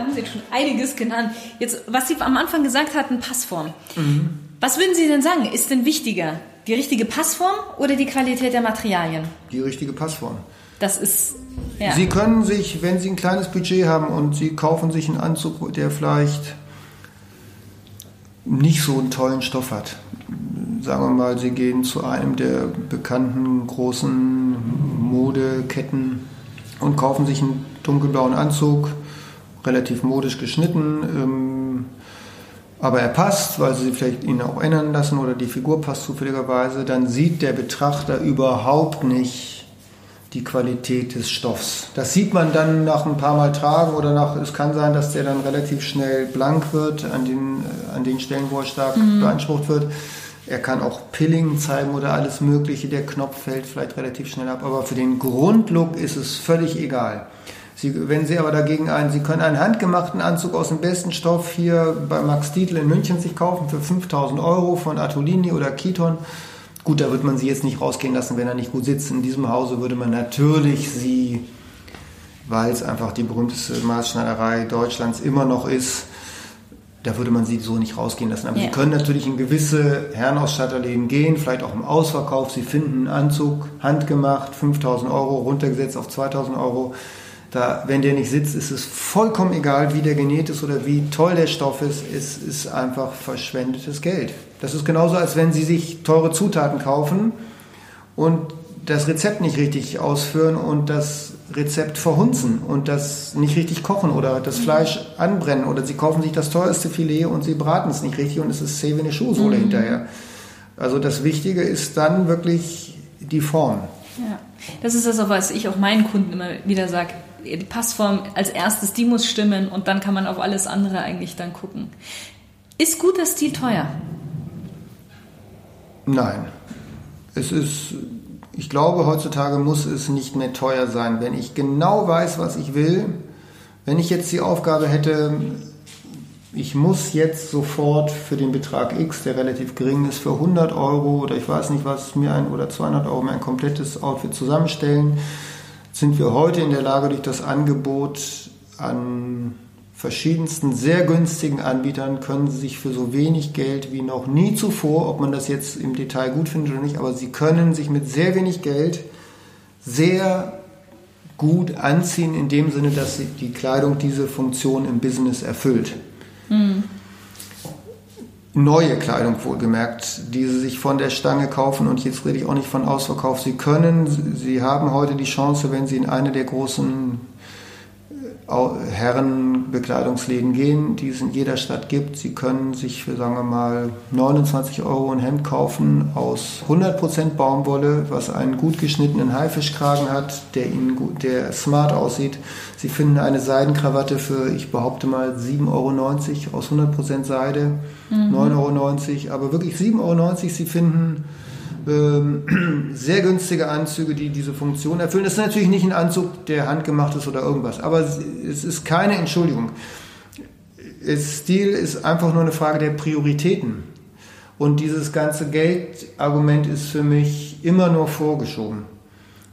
da haben Sie schon einiges genannt. Jetzt, was Sie am Anfang gesagt hatten, Passform. Mhm. Was würden Sie denn sagen, ist denn wichtiger? Die richtige Passform oder die Qualität der Materialien? Die richtige Passform. Das ist. Ja. Sie können sich, wenn Sie ein kleines Budget haben und Sie kaufen sich einen Anzug, der vielleicht nicht so einen tollen Stoff hat. Sagen wir mal, Sie gehen zu einem der bekannten großen Modeketten und kaufen sich einen dunkelblauen Anzug, relativ modisch geschnitten, ähm, aber er passt, weil Sie vielleicht ihn auch ändern lassen oder die Figur passt zufälligerweise, dann sieht der Betrachter überhaupt nicht, die Qualität des Stoffs. Das sieht man dann nach ein paar Mal tragen oder nach, es kann sein, dass der dann relativ schnell blank wird an den, äh, an den Stellen, wo er stark mhm. beansprucht wird. Er kann auch Pilling zeigen oder alles Mögliche. Der Knopf fällt vielleicht relativ schnell ab. Aber für den Grundlook ist es völlig egal. Sie, wenn Sie aber dagegen einen, Sie können einen handgemachten Anzug aus dem besten Stoff hier bei Max Dietl in München sich kaufen für 5000 Euro von Atolini oder Kiton Gut, da wird man sie jetzt nicht rausgehen lassen, wenn er nicht gut sitzt. In diesem Hause würde man natürlich sie, weil es einfach die berühmteste Maßschneiderei Deutschlands immer noch ist, da würde man sie so nicht rausgehen lassen. Aber ja. sie können natürlich in gewisse Herrenausstatterläden gehen, vielleicht auch im Ausverkauf. Sie finden einen Anzug, handgemacht, 5000 Euro, runtergesetzt auf 2000 Euro. Da, wenn der nicht sitzt, ist es vollkommen egal, wie der genäht ist oder wie toll der Stoff ist. Es ist einfach verschwendetes Geld. Das ist genauso, als wenn Sie sich teure Zutaten kaufen und das Rezept nicht richtig ausführen und das Rezept verhunzen und das nicht richtig kochen oder das Fleisch anbrennen oder Sie kaufen sich das teuerste Filet und Sie braten es nicht richtig und es ist zäh wie eine Schuhsohle mhm. hinterher. Also das Wichtige ist dann wirklich die Form. Ja, das ist das, was ich auch meinen Kunden immer wieder sage die Passform als erstes, die muss stimmen und dann kann man auf alles andere eigentlich dann gucken. Ist guter Stil teuer? Nein. Es ist, ich glaube, heutzutage muss es nicht mehr teuer sein. Wenn ich genau weiß, was ich will, wenn ich jetzt die Aufgabe hätte, ich muss jetzt sofort für den Betrag X, der relativ gering ist, für 100 Euro oder ich weiß nicht was, mir ein oder 200 Euro mir ein komplettes Outfit zusammenstellen, sind wir heute in der Lage, durch das Angebot an verschiedensten sehr günstigen Anbietern können Sie sich für so wenig Geld wie noch nie zuvor, ob man das jetzt im Detail gut findet oder nicht, aber Sie können sich mit sehr wenig Geld sehr gut anziehen, in dem Sinne, dass die Kleidung diese Funktion im Business erfüllt. Mhm neue Kleidung wohlgemerkt, die sie sich von der Stange kaufen und jetzt rede ich auch nicht von Ausverkauf. Sie können, sie haben heute die Chance, wenn sie in eine der großen Herrenbekleidungsläden gehen, die es in jeder Stadt gibt. Sie können sich für, sagen wir mal, 29 Euro ein Hemd kaufen aus 100% Baumwolle, was einen gut geschnittenen Haifischkragen hat, der, ihnen gut, der smart aussieht. Sie finden eine Seidenkrawatte für, ich behaupte mal, 7,90 Euro aus 100% Seide, mhm. 9,90 Euro, aber wirklich 7,90 Euro. Sie finden ähm, sehr günstige Anzüge, die diese Funktion erfüllen. Das ist natürlich nicht ein Anzug, der handgemacht ist oder irgendwas, aber es ist keine Entschuldigung. Stil ist einfach nur eine Frage der Prioritäten. Und dieses ganze Geldargument ist für mich immer nur vorgeschoben.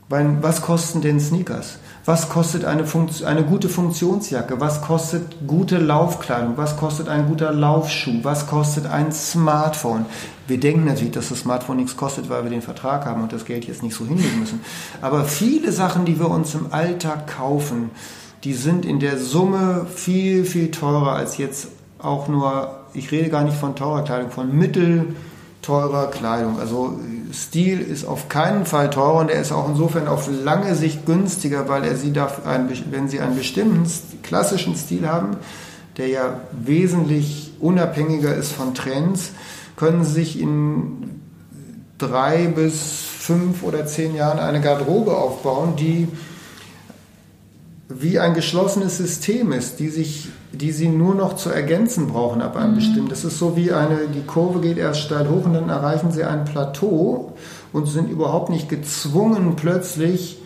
Weil was kosten denn Sneakers? Was kostet eine, eine, gute Funktionsjacke? Was kostet gute Laufkleidung? Was kostet ein guter Laufschuh? Was kostet ein Smartphone? Wir denken natürlich, dass das Smartphone nichts kostet, weil wir den Vertrag haben und das Geld jetzt nicht so hinlegen müssen. Aber viele Sachen, die wir uns im Alltag kaufen, die sind in der Summe viel, viel teurer als jetzt auch nur, ich rede gar nicht von teurer Kleidung, von mittel teurer Kleidung. Also Stil ist auf keinen Fall teurer und er ist auch insofern auf lange Sicht günstiger, weil er sie darf, wenn sie einen bestimmten klassischen Stil haben, der ja wesentlich unabhängiger ist von Trends, können sich in drei bis fünf oder zehn Jahren eine Garderobe aufbauen, die wie ein geschlossenes System ist, die, sich, die sie nur noch zu ergänzen brauchen ab einem mhm. bestimmten. Das ist so wie eine, die Kurve geht erst steil hoch und dann erreichen sie ein Plateau und sind überhaupt nicht gezwungen, plötzlich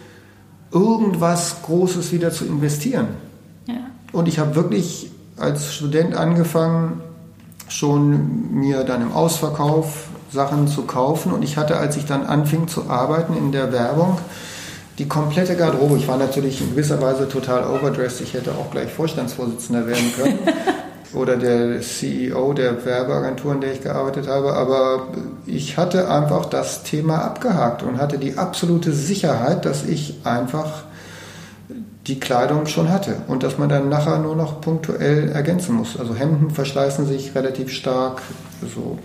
irgendwas Großes wieder zu investieren. Ja. Und ich habe wirklich als Student angefangen, schon mir dann im Ausverkauf Sachen zu kaufen. Und ich hatte, als ich dann anfing zu arbeiten in der Werbung, die komplette Garderobe. Ich war natürlich in gewisser Weise total overdressed. Ich hätte auch gleich Vorstandsvorsitzender werden können. oder der CEO der Werbeagentur, in der ich gearbeitet habe. Aber ich hatte einfach das Thema abgehakt und hatte die absolute Sicherheit, dass ich einfach die Kleidung schon hatte und dass man dann nachher nur noch punktuell ergänzen muss. Also Hemden verschleißen sich relativ stark. So.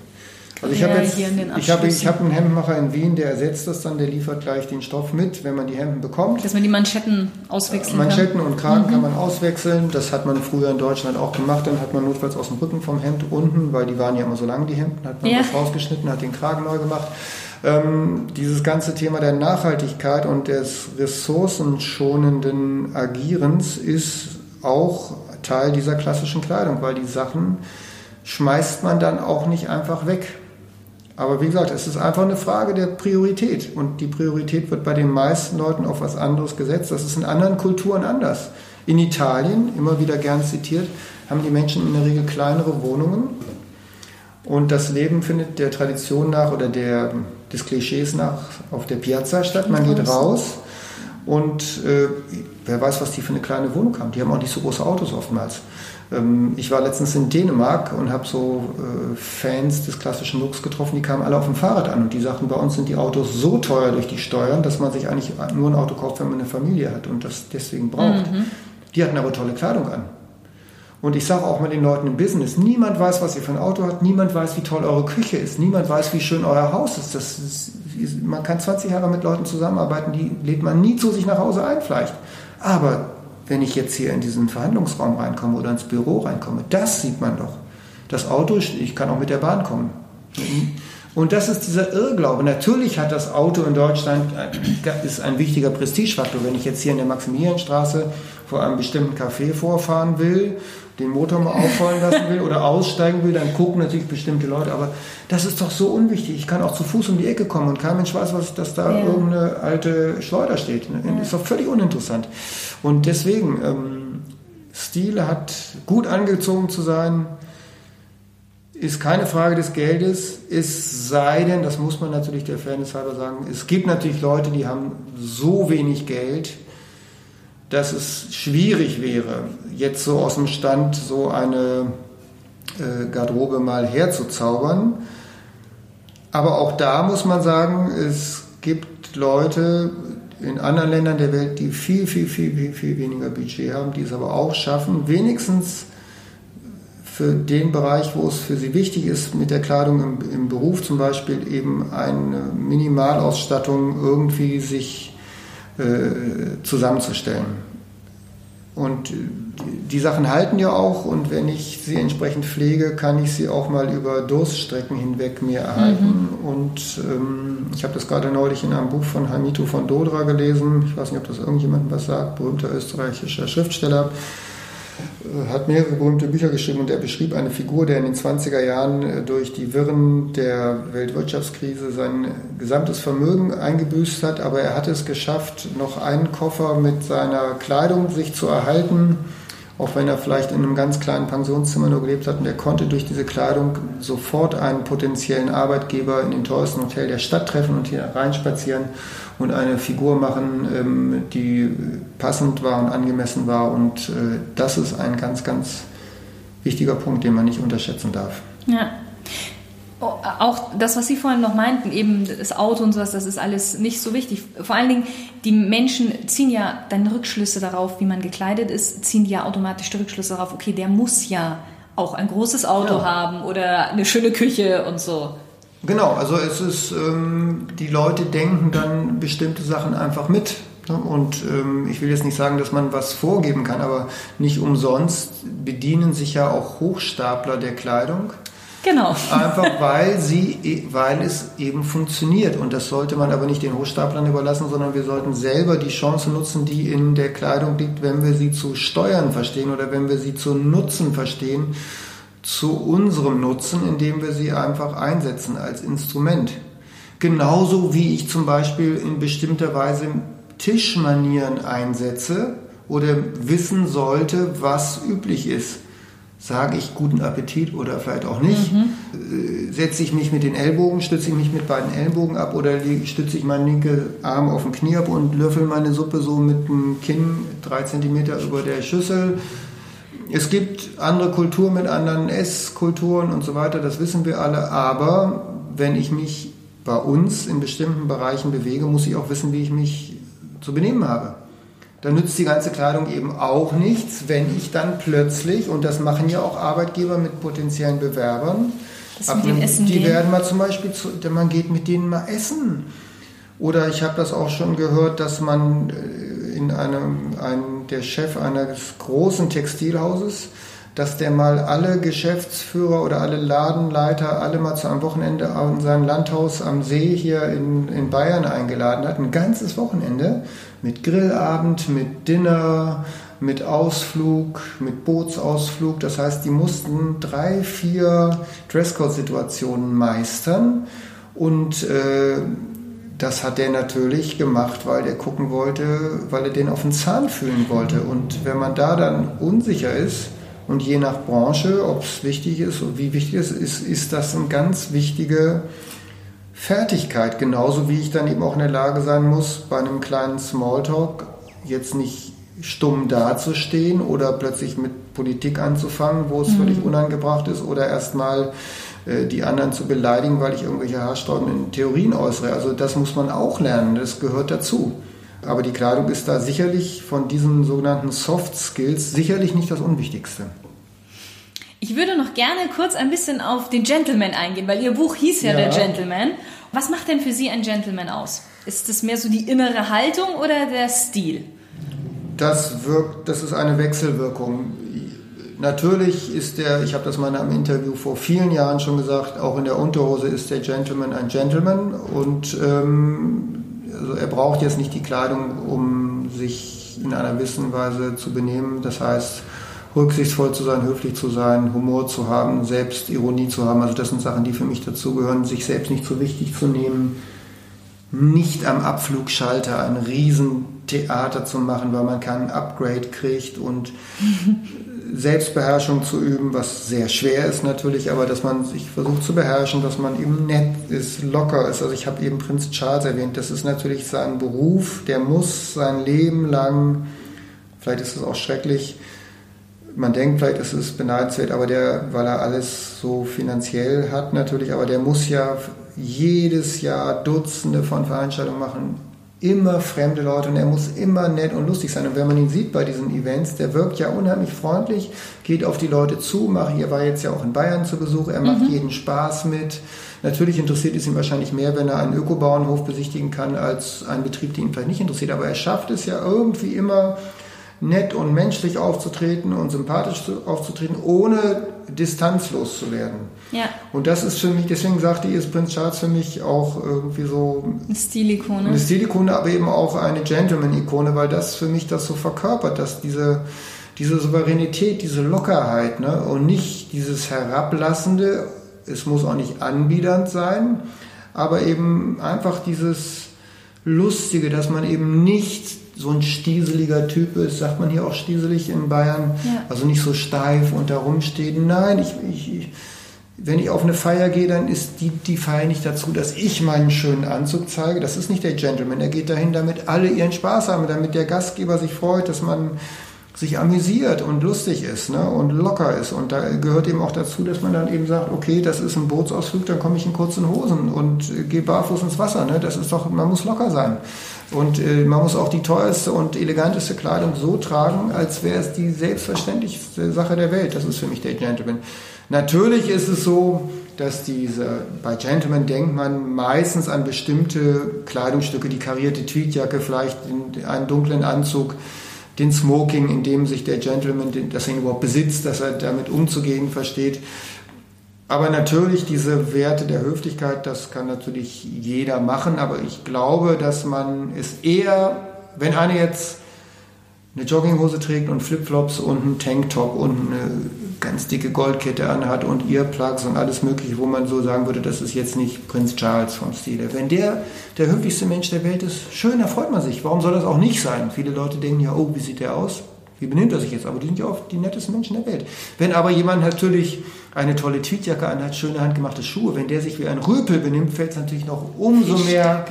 Also ich ja, habe jetzt, ich habe, ich habe einen Hemdenmacher in Wien, der ersetzt das dann, der liefert gleich den Stoff mit, wenn man die Hemden bekommt. Dass man die Manschetten auswechseln Manschetten kann. und Kragen mhm. kann man auswechseln. Das hat man früher in Deutschland auch gemacht. Dann hat man notfalls aus dem Rücken vom Hemd unten, weil die waren ja immer so lang, die Hemden, hat man ja. was rausgeschnitten, hat den Kragen neu gemacht. Ähm, dieses ganze Thema der Nachhaltigkeit und des ressourcenschonenden Agierens ist auch Teil dieser klassischen Kleidung, weil die Sachen schmeißt man dann auch nicht einfach weg. Aber wie gesagt, es ist einfach eine Frage der Priorität. Und die Priorität wird bei den meisten Leuten auf was anderes gesetzt. Das ist in anderen Kulturen anders. In Italien, immer wieder gern zitiert, haben die Menschen in der Regel kleinere Wohnungen und das Leben findet der Tradition nach oder der, des Klischees nach auf der Piazza statt. Man geht raus und äh, wer weiß, was die für eine kleine Wohnung haben. Die haben auch nicht so große Autos oftmals. Ähm, ich war letztens in Dänemark und habe so äh, Fans des klassischen Looks getroffen, die kamen alle auf dem Fahrrad an und die sagten, bei uns sind die Autos so teuer durch die Steuern, dass man sich eigentlich nur ein Auto kauft, wenn man eine Familie hat und das deswegen braucht. Mhm. Die hatten aber tolle Kleidung an. Und ich sage auch mal den Leuten im Business, niemand weiß, was ihr für ein Auto habt, niemand weiß, wie toll eure Küche ist, niemand weiß, wie schön euer Haus ist. Das ist man kann 20 Jahre mit Leuten zusammenarbeiten, die lädt man nie zu sich nach Hause ein vielleicht. Aber wenn ich jetzt hier in diesen Verhandlungsraum reinkomme oder ins Büro reinkomme, das sieht man doch. Das Auto, ich kann auch mit der Bahn kommen. Und das ist dieser Irrglaube. Natürlich hat das Auto in Deutschland äh, ist ein wichtiger Prestigefaktor. Wenn ich jetzt hier in der Maximilianstraße vor einem bestimmten Café vorfahren will, den Motor mal auffallen lassen will oder aussteigen will, dann gucken natürlich bestimmte Leute. Aber das ist doch so unwichtig. Ich kann auch zu Fuß um die Ecke kommen und kein Mensch weiß, was, dass da ja. irgendeine alte Schleuder steht. Das ist doch völlig uninteressant. Und deswegen, ähm, Stil hat gut angezogen zu sein, ist keine Frage des Geldes, es sei denn, das muss man natürlich der Fairness halber sagen, es gibt natürlich Leute, die haben so wenig Geld, dass es schwierig wäre, jetzt so aus dem Stand so eine äh, Garderobe mal herzuzaubern. Aber auch da muss man sagen, es gibt Leute in anderen Ländern der Welt, die viel, viel, viel, viel, viel weniger Budget haben, die es aber auch schaffen, wenigstens für den Bereich, wo es für sie wichtig ist, mit der Kleidung im, im Beruf zum Beispiel eben eine Minimalausstattung irgendwie sich äh, zusammenzustellen. Und die Sachen halten ja auch und wenn ich sie entsprechend pflege, kann ich sie auch mal über Durststrecken hinweg mir erhalten. Mhm. Und ähm, ich habe das gerade neulich in einem Buch von Hamito von Dodra gelesen. Ich weiß nicht, ob das irgendjemandem was sagt, berühmter österreichischer Schriftsteller hat mehrere berühmte Bücher geschrieben und er beschrieb eine Figur, der in den 20er Jahren äh, durch die Wirren der Weltwirtschaftskrise sein gesamtes Vermögen eingebüßt hat, aber er hat es geschafft, noch einen Koffer mit seiner Kleidung sich zu erhalten, auch wenn er vielleicht in einem ganz kleinen Pensionszimmer nur gelebt hat und er konnte durch diese Kleidung sofort einen potenziellen Arbeitgeber in dem teuersten Hotel der Stadt treffen und hier reinspazieren und eine Figur machen, ähm, die passend war und angemessen war. Und äh, das ist ein ganz, ganz wichtiger Punkt, den man nicht unterschätzen darf. Ja. Oh, auch das, was Sie vorhin noch meinten, eben das Auto und sowas, das ist alles nicht so wichtig. Vor allen Dingen, die Menschen ziehen ja dann Rückschlüsse darauf, wie man gekleidet ist, ziehen ja automatisch die Rückschlüsse darauf, okay, der muss ja auch ein großes Auto ja. haben oder eine schöne Küche und so. Genau, also es ist, ähm, die Leute denken dann bestimmte Sachen einfach mit. Ne? Und ähm, ich will jetzt nicht sagen, dass man was vorgeben kann, aber nicht umsonst bedienen sich ja auch Hochstapler der Kleidung. Genau. Einfach weil sie, e, weil es eben funktioniert. Und das sollte man aber nicht den Hochstaplern überlassen, sondern wir sollten selber die Chance nutzen, die in der Kleidung liegt, wenn wir sie zu steuern verstehen oder wenn wir sie zu nutzen verstehen zu unserem Nutzen, indem wir sie einfach einsetzen als Instrument. Genauso wie ich zum Beispiel in bestimmter Weise Tischmanieren einsetze oder wissen sollte, was üblich ist. Sage ich guten Appetit oder vielleicht auch nicht. Mhm. Setze ich mich mit den Ellbogen, stütze ich mich mit beiden Ellbogen ab oder stütze ich meinen linken Arm auf den Knie ab und löffel meine Suppe so mit dem Kinn drei Zentimeter über der Schüssel. Es gibt andere Kulturen mit anderen Esskulturen und so weiter, das wissen wir alle, aber wenn ich mich bei uns in bestimmten Bereichen bewege, muss ich auch wissen, wie ich mich zu benehmen habe dann nützt die ganze Kleidung eben auch nichts, wenn ich dann plötzlich, und das machen ja auch Arbeitgeber mit potenziellen Bewerbern, ab einem, die gehen. werden mal zum Beispiel, zu, man geht mit denen mal essen. Oder ich habe das auch schon gehört, dass man äh, in einem, ein, der Chef eines großen Textilhauses, dass der mal alle Geschäftsführer oder alle Ladenleiter alle mal zu einem Wochenende in sein Landhaus am See hier in, in Bayern eingeladen hat. Ein ganzes Wochenende mit Grillabend, mit Dinner, mit Ausflug, mit Bootsausflug. Das heißt, die mussten drei, vier Dresscode-Situationen meistern und äh, das hat der natürlich gemacht, weil er gucken wollte, weil er den auf den Zahn fühlen wollte. Und wenn man da dann unsicher ist und je nach Branche, ob es wichtig ist und wie wichtig es ist, ist das eine ganz wichtige Fertigkeit, genauso wie ich dann eben auch in der Lage sein muss, bei einem kleinen Smalltalk jetzt nicht stumm dazustehen oder plötzlich mit Politik anzufangen, wo es mhm. völlig unangebracht ist, oder erstmal äh, die anderen zu beleidigen, weil ich irgendwelche haarsträubenden Theorien äußere. Also das muss man auch lernen, das gehört dazu. Aber die Kleidung ist da sicherlich von diesen sogenannten Soft Skills sicherlich nicht das Unwichtigste. Ich würde noch gerne kurz ein bisschen auf den Gentleman eingehen, weil Ihr Buch hieß ja, ja. Der Gentleman. Was macht denn für Sie ein Gentleman aus? Ist es mehr so die innere Haltung oder der Stil? Das wirkt, das ist eine Wechselwirkung. Natürlich ist der, ich habe das mal in einem Interview vor vielen Jahren schon gesagt, auch in der Unterhose ist der Gentleman ein Gentleman und ähm, also er braucht jetzt nicht die Kleidung, um sich in einer gewissen Weise zu benehmen. Das heißt, rücksichtsvoll zu sein, höflich zu sein, Humor zu haben, Selbstironie zu haben. Also das sind Sachen, die für mich dazugehören, sich selbst nicht so wichtig zu nehmen, nicht am Abflugschalter ein Riesentheater zu machen, weil man keinen Upgrade kriegt und Selbstbeherrschung zu üben, was sehr schwer ist natürlich, aber dass man sich versucht zu beherrschen, dass man eben nett ist, locker ist. Also ich habe eben Prinz Charles erwähnt, das ist natürlich sein Beruf, der muss sein Leben lang, vielleicht ist es auch schrecklich, man denkt vielleicht, es ist beneidenswert, aber der, weil er alles so finanziell hat natürlich, aber der muss ja jedes Jahr Dutzende von Veranstaltungen machen, immer fremde Leute und er muss immer nett und lustig sein. Und wenn man ihn sieht bei diesen Events, der wirkt ja unheimlich freundlich, geht auf die Leute zu, macht, er war jetzt ja auch in Bayern zu Besuch, er macht mhm. jeden Spaß mit. Natürlich interessiert es ihn wahrscheinlich mehr, wenn er einen Ökobauernhof besichtigen kann, als einen Betrieb, der ihn vielleicht nicht interessiert. Aber er schafft es ja irgendwie immer, nett und menschlich aufzutreten und sympathisch aufzutreten, ohne distanzlos zu werden. Ja. Und das ist für mich, deswegen sagte ich, ist Prinz Charles für mich auch irgendwie so eine Stilikone. Eine Stilikone, aber eben auch eine Gentleman-Ikone, weil das für mich das so verkörpert, dass diese, diese Souveränität, diese Lockerheit ne? und nicht dieses Herablassende, es muss auch nicht anbiedernd sein, aber eben einfach dieses Lustige, dass man eben nicht so ein stieseliger Typ ist, sagt man hier auch stieselig in Bayern, ja. also nicht so steif und da rumsteht. Nein, ich, ich, wenn ich auf eine Feier gehe, dann ist die, die Feier nicht dazu, dass ich meinen schönen Anzug zeige. Das ist nicht der Gentleman. Er geht dahin, damit alle ihren Spaß haben, damit der Gastgeber sich freut, dass man sich amüsiert und lustig ist ne? und locker ist. Und da gehört eben auch dazu, dass man dann eben sagt, okay, das ist ein Bootsausflug, dann komme ich in kurzen Hosen und äh, gehe barfuß ins Wasser. Ne? Das ist doch, man muss locker sein. Und äh, man muss auch die teuerste und eleganteste Kleidung so tragen, als wäre es die selbstverständlichste Sache der Welt. Das ist für mich der Gentleman. Natürlich ist es so, dass diese, bei Gentleman denkt man meistens an bestimmte Kleidungsstücke, die karierte Tweedjacke, vielleicht einen dunklen Anzug, den Smoking, in dem sich der Gentleman, dass er überhaupt besitzt, dass er damit umzugehen versteht. Aber natürlich diese Werte der Höflichkeit, das kann natürlich jeder machen, aber ich glaube, dass man es eher, wenn einer jetzt eine Jogginghose trägt und Flipflops und einen Tanktop und eine ganz dicke Goldkette anhat und Earplugs und alles mögliche, wo man so sagen würde, das ist jetzt nicht Prinz Charles vom Stile. Wenn der der höflichste Mensch der Welt ist, schön, da freut man sich. Warum soll das auch nicht sein? Viele Leute denken ja, oh, wie sieht der aus? wie benimmt er sich jetzt? Aber die sind ja auch die nettesten Menschen der Welt. Wenn aber jemand natürlich eine tolle Tweetjacke anhat, schöne handgemachte Schuhe, wenn der sich wie ein Röpel benimmt, fällt es natürlich noch umso mehr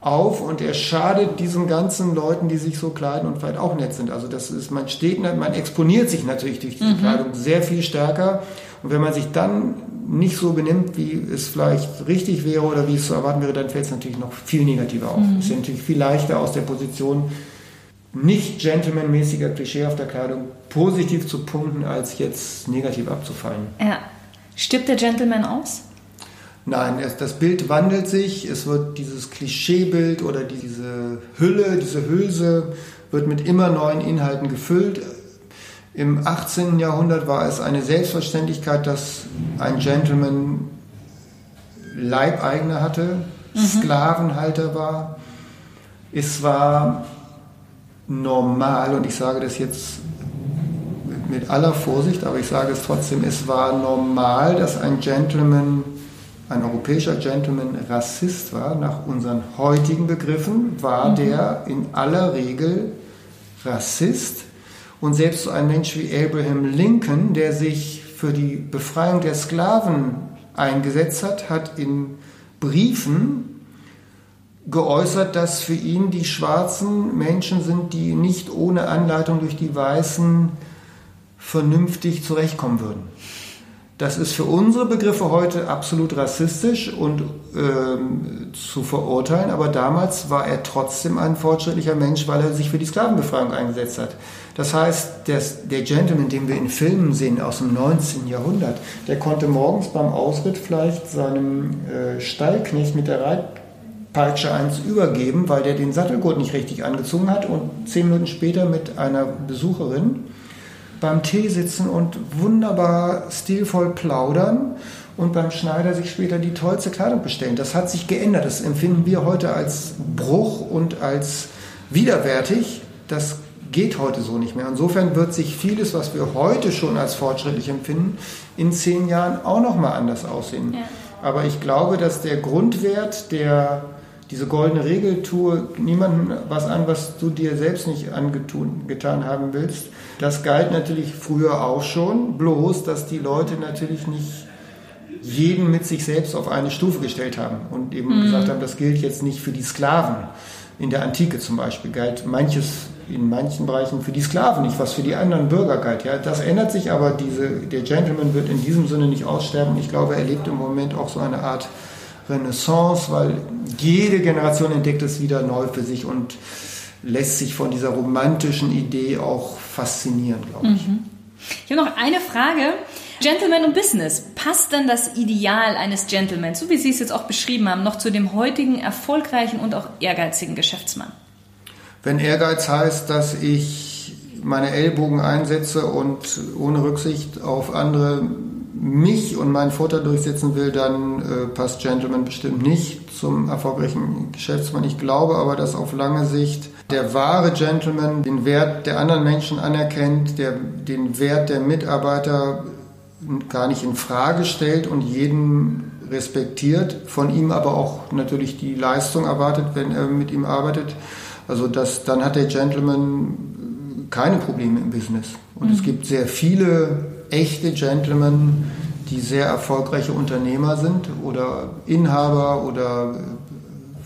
auf und er schadet diesen ganzen Leuten, die sich so kleiden und vielleicht auch nett sind. Also das ist, man steht, man exponiert sich natürlich durch diese mhm. Kleidung sehr viel stärker. Und wenn man sich dann nicht so benimmt, wie es vielleicht richtig wäre oder wie es zu erwarten wäre, dann fällt es natürlich noch viel negativer auf. Mhm. Es ist natürlich viel leichter aus der Position nicht gentlemanmäßiger, klischeehafter Kleidung positiv zu punkten, als jetzt negativ abzufallen. Ja. Stirbt der Gentleman aus? Nein, das Bild wandelt sich. Es wird dieses Klischeebild oder diese Hülle, diese Hülse wird mit immer neuen Inhalten gefüllt. Im 18. Jahrhundert war es eine Selbstverständlichkeit, dass ein Gentleman Leibeigene hatte, mhm. Sklavenhalter war. Es war normal, und ich sage das jetzt mit aller Vorsicht, aber ich sage es trotzdem, es war normal, dass ein Gentleman ein europäischer Gentleman Rassist war, nach unseren heutigen Begriffen, war mhm. der in aller Regel Rassist. Und selbst so ein Mensch wie Abraham Lincoln, der sich für die Befreiung der Sklaven eingesetzt hat, hat in Briefen geäußert, dass für ihn die schwarzen Menschen sind, die nicht ohne Anleitung durch die Weißen vernünftig zurechtkommen würden. Das ist für unsere Begriffe heute absolut rassistisch und ähm, zu verurteilen, aber damals war er trotzdem ein fortschrittlicher Mensch, weil er sich für die Sklavenbefreiung eingesetzt hat. Das heißt, der, der Gentleman, den wir in Filmen sehen aus dem 19. Jahrhundert, der konnte morgens beim Ausritt vielleicht seinem äh, Stallknecht mit der Reitpeitsche eins übergeben, weil der den Sattelgurt nicht richtig angezogen hat und zehn Minuten später mit einer Besucherin beim Tee sitzen und wunderbar stilvoll plaudern und beim Schneider sich später die tollste Kleidung bestellen. Das hat sich geändert. Das empfinden wir heute als Bruch und als widerwärtig. Das geht heute so nicht mehr. Insofern wird sich vieles, was wir heute schon als fortschrittlich empfinden, in zehn Jahren auch noch mal anders aussehen. Ja. Aber ich glaube, dass der Grundwert der diese goldene Regel, tue niemandem was an, was du dir selbst nicht angetan haben willst, das galt natürlich früher auch schon, bloß dass die Leute natürlich nicht jeden mit sich selbst auf eine Stufe gestellt haben und eben mhm. gesagt haben, das gilt jetzt nicht für die Sklaven. In der Antike zum Beispiel galt manches in manchen Bereichen für die Sklaven nicht, was für die anderen Bürger galt. Ja, das ändert sich, aber diese, der Gentleman wird in diesem Sinne nicht aussterben. Ich glaube, er lebt im Moment auch so eine Art Renaissance, weil jede Generation entdeckt es wieder neu für sich und lässt sich von dieser romantischen Idee auch faszinieren, glaube ich. Mhm. Ich habe noch eine Frage. Gentleman und Business. Passt denn das Ideal eines Gentleman, so wie Sie es jetzt auch beschrieben haben, noch zu dem heutigen erfolgreichen und auch ehrgeizigen Geschäftsmann? Wenn Ehrgeiz heißt, dass ich meine Ellbogen einsetze und ohne Rücksicht auf andere mich und meinen Vorteil durchsetzen will, dann äh, passt Gentleman bestimmt nicht zum erfolgreichen Geschäftsmann. Ich glaube aber, dass auf lange Sicht der wahre Gentleman den Wert der anderen Menschen anerkennt, der den Wert der Mitarbeiter gar nicht in Frage stellt und jeden respektiert, von ihm aber auch natürlich die Leistung erwartet, wenn er mit ihm arbeitet. Also das, dann hat der Gentleman keine Probleme im Business. Und mhm. es gibt sehr viele echte Gentlemen, die sehr erfolgreiche Unternehmer sind oder Inhaber oder äh,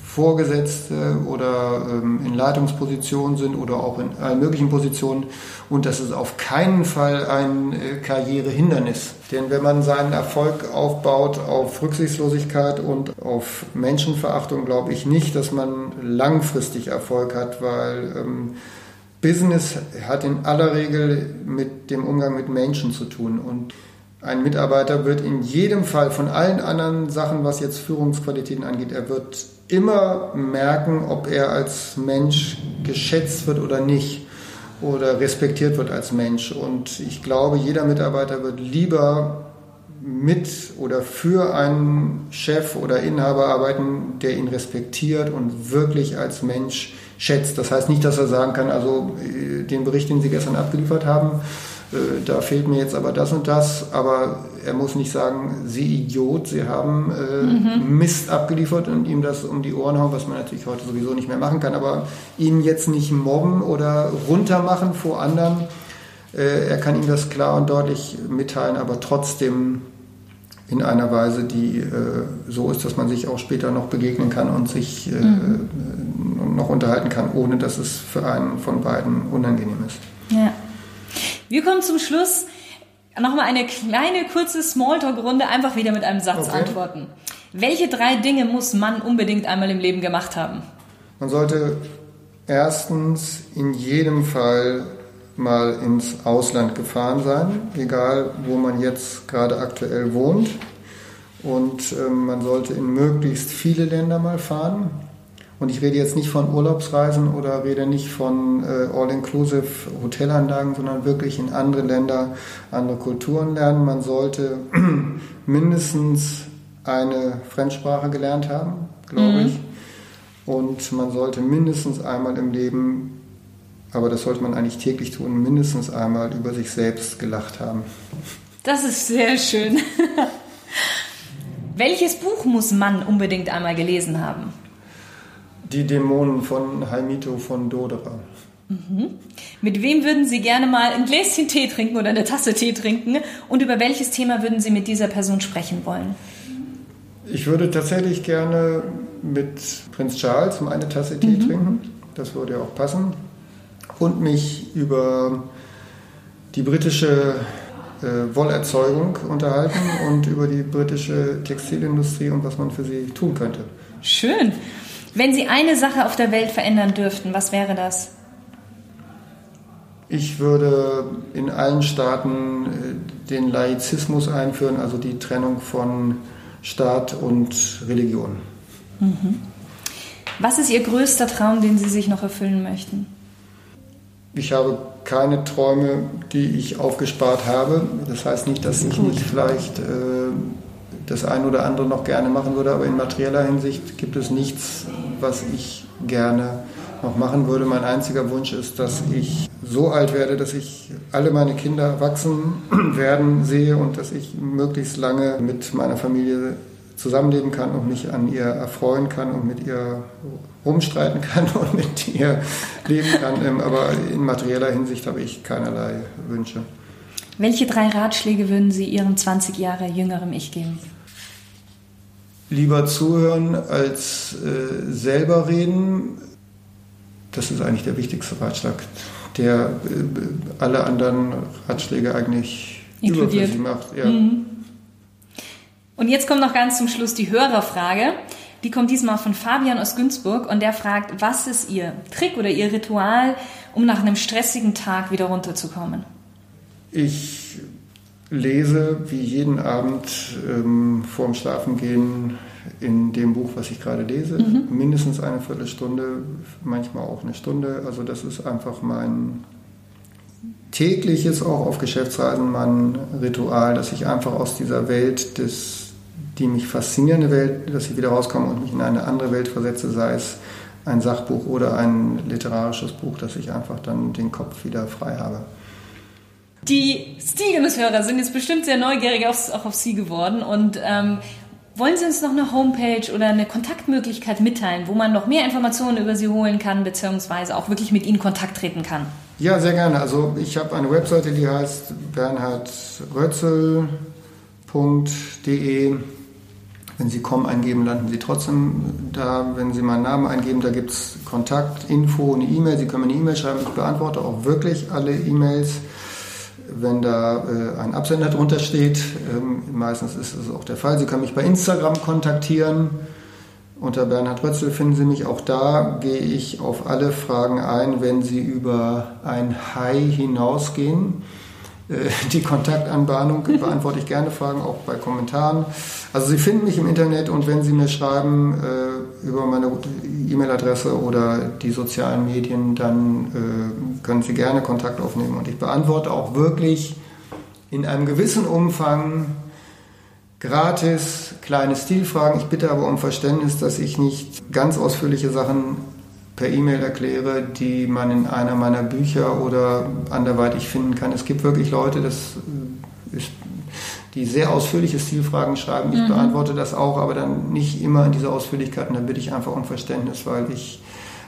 Vorgesetzte oder ähm, in Leitungspositionen sind oder auch in allen möglichen Positionen. Und das ist auf keinen Fall ein äh, Karrierehindernis. Denn wenn man seinen Erfolg aufbaut auf Rücksichtslosigkeit und auf Menschenverachtung, glaube ich nicht, dass man langfristig Erfolg hat, weil ähm, Business hat in aller Regel mit dem Umgang mit Menschen zu tun und ein Mitarbeiter wird in jedem Fall von allen anderen Sachen, was jetzt Führungsqualitäten angeht, er wird immer merken, ob er als Mensch geschätzt wird oder nicht oder respektiert wird als Mensch. Und ich glaube, jeder Mitarbeiter wird lieber mit oder für einen Chef oder Inhaber arbeiten, der ihn respektiert und wirklich als Mensch schätzt. Das heißt nicht, dass er sagen kann, also äh, den Bericht, den Sie gestern abgeliefert haben, äh, da fehlt mir jetzt aber das und das, aber er muss nicht sagen, Sie Idiot, Sie haben äh, mhm. Mist abgeliefert und ihm das um die Ohren hauen, was man natürlich heute sowieso nicht mehr machen kann, aber ihn jetzt nicht mobben oder runtermachen vor anderen. Äh, er kann ihm das klar und deutlich mitteilen, aber trotzdem in einer Weise, die äh, so ist, dass man sich auch später noch begegnen kann und sich äh, mhm. Noch unterhalten kann, ohne dass es für einen von beiden unangenehm ist. Ja. Wir kommen zum Schluss. Nochmal eine kleine, kurze Smalltalk-Runde, einfach wieder mit einem Satz okay. antworten. Welche drei Dinge muss man unbedingt einmal im Leben gemacht haben? Man sollte erstens in jedem Fall mal ins Ausland gefahren sein, egal wo man jetzt gerade aktuell wohnt. Und äh, man sollte in möglichst viele Länder mal fahren. Und ich rede jetzt nicht von Urlaubsreisen oder rede nicht von äh, All-Inclusive Hotelanlagen, sondern wirklich in andere Länder, andere Kulturen lernen. Man sollte mindestens eine Fremdsprache gelernt haben, glaube mhm. ich. Und man sollte mindestens einmal im Leben, aber das sollte man eigentlich täglich tun, mindestens einmal über sich selbst gelacht haben. Das ist sehr schön. Welches Buch muss man unbedingt einmal gelesen haben? Die Dämonen von Haimito von Dodera. Mhm. Mit wem würden Sie gerne mal ein Gläschen Tee trinken oder eine Tasse Tee trinken? Und über welches Thema würden Sie mit dieser Person sprechen wollen? Ich würde tatsächlich gerne mit Prinz Charles mal eine Tasse Tee mhm. trinken. Das würde ja auch passen. Und mich über die britische äh, Wollerzeugung unterhalten und über die britische Textilindustrie und was man für sie tun könnte. Schön. Wenn Sie eine Sache auf der Welt verändern dürften, was wäre das? Ich würde in allen Staaten äh, den Laizismus einführen, also die Trennung von Staat und Religion. Mhm. Was ist Ihr größter Traum, den Sie sich noch erfüllen möchten? Ich habe keine Träume, die ich aufgespart habe. Das heißt nicht, dass ich nicht vielleicht äh, das ein oder andere noch gerne machen würde, aber in materieller Hinsicht gibt es nichts, was ich gerne noch machen würde. Mein einziger Wunsch ist, dass ich so alt werde, dass ich alle meine Kinder wachsen werden sehe und dass ich möglichst lange mit meiner Familie zusammenleben kann und mich an ihr erfreuen kann und mit ihr rumstreiten kann und mit ihr leben kann. Ähm, aber in materieller Hinsicht habe ich keinerlei Wünsche. Welche drei Ratschläge würden Sie Ihrem 20 Jahre jüngeren Ich geben? Lieber zuhören als äh, selber reden. Das ist eigentlich der wichtigste Ratschlag, der äh, alle anderen Ratschläge eigentlich inkludiert macht. Ja. Mhm. Und jetzt kommt noch ganz zum Schluss die Hörerfrage. Die kommt diesmal von Fabian aus Günzburg und der fragt, was ist Ihr Trick oder Ihr Ritual, um nach einem stressigen Tag wieder runterzukommen? Ich lese wie jeden Abend ähm, vorm Schlafengehen in dem Buch, was ich gerade lese, mhm. mindestens eine Viertelstunde, manchmal auch eine Stunde. Also das ist einfach mein tägliches, auch auf Geschäftsreisen, mein Ritual, dass ich einfach aus dieser Welt des die mich faszinierende Welt, dass ich wieder rauskomme und mich in eine andere Welt versetze, sei es ein Sachbuch oder ein literarisches Buch, dass ich einfach dann den Kopf wieder frei habe. Die Stigemus-Hörer sind jetzt bestimmt sehr neugierig auf, auch auf Sie geworden und ähm, wollen Sie uns noch eine Homepage oder eine Kontaktmöglichkeit mitteilen, wo man noch mehr Informationen über Sie holen kann, beziehungsweise auch wirklich mit Ihnen Kontakt treten kann? Ja, sehr gerne. Also ich habe eine Webseite, die heißt bernhardrötzel.de. Wenn Sie kommen eingeben, landen Sie trotzdem da. Wenn Sie meinen Namen eingeben, da gibt es Kontakt, Info, eine E-Mail. Sie können mir eine E-Mail schreiben. Ich beantworte auch wirklich alle E-Mails wenn da äh, ein Absender drunter steht. Ähm, meistens ist es auch der Fall. Sie können mich bei Instagram kontaktieren. Unter Bernhard Rötzel finden Sie mich. Auch da gehe ich auf alle Fragen ein, wenn Sie über ein Hi hinausgehen. Äh, die Kontaktanbahnung beantworte ich gerne Fragen, auch bei Kommentaren. Also Sie finden mich im Internet und wenn Sie mir schreiben äh, über meine E-Mail-Adresse oder die sozialen Medien, dann äh, können Sie gerne Kontakt aufnehmen und ich beantworte auch wirklich in einem gewissen Umfang gratis kleine Stilfragen. Ich bitte aber um Verständnis, dass ich nicht ganz ausführliche Sachen per E-Mail erkläre, die man in einer meiner Bücher oder anderweitig finden kann. Es gibt wirklich Leute, das die sehr ausführliche Stilfragen schreiben. Ich mhm. beantworte das auch, aber dann nicht immer in dieser Ausführlichkeit. Und dann bitte ich einfach um Verständnis, weil ich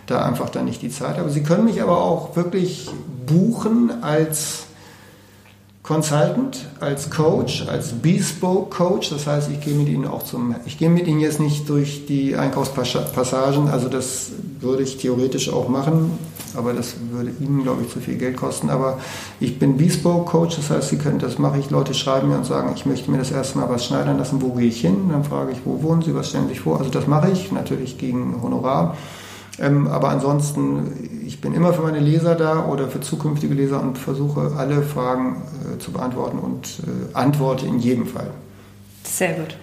da einfach dann nicht die Zeit habe. Sie können mich aber auch wirklich buchen als Consultant, als Coach, als Bespoke Coach. Das heißt, ich gehe mit Ihnen auch zum, ich gehe mit Ihnen jetzt nicht durch die Einkaufspassagen, also das würde ich theoretisch auch machen, aber das würde Ihnen, glaube ich, zu viel Geld kosten. Aber ich bin Bespoke Coach, das heißt, Sie können, das mache ich. Leute schreiben mir und sagen, ich möchte mir das erste Mal was schneidern lassen, wo gehe ich hin? Dann frage ich, wo wohnen Sie, was stellen Sie sich vor? Also das mache ich, natürlich gegen Honorar. Ähm, aber ansonsten, ich bin immer für meine Leser da oder für zukünftige Leser und versuche alle Fragen äh, zu beantworten und äh, antworte in jedem Fall. Sehr gut.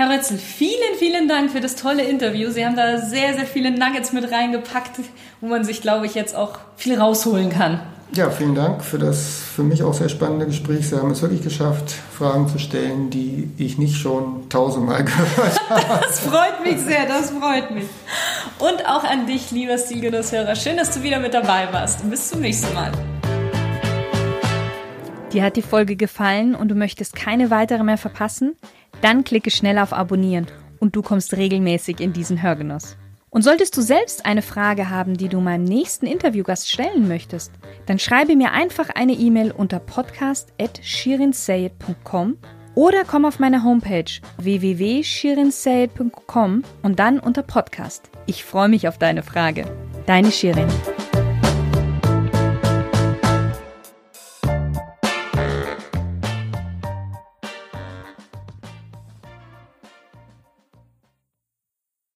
Herr Rötzel, vielen, vielen Dank für das tolle Interview. Sie haben da sehr, sehr viele Nuggets mit reingepackt, wo man sich, glaube ich, jetzt auch viel rausholen kann. Ja, vielen Dank für das für mich auch sehr spannende Gespräch. Sie haben es wirklich geschafft, Fragen zu stellen, die ich nicht schon tausendmal gehört habe. Das freut mich sehr, das freut mich. Und auch an dich, lieber Stilgenusshörer. Schön, dass du wieder mit dabei warst. Und bis zum nächsten Mal. Dir hat die Folge gefallen und du möchtest keine weitere mehr verpassen? Dann klicke schnell auf Abonnieren und du kommst regelmäßig in diesen Hörgenuss. Und solltest du selbst eine Frage haben, die du meinem nächsten Interviewgast stellen möchtest, dann schreibe mir einfach eine E-Mail unter podcast.shirinsayed.com oder komm auf meine Homepage www.shirinsayed.com und dann unter Podcast. Ich freue mich auf deine Frage. Deine Shirin.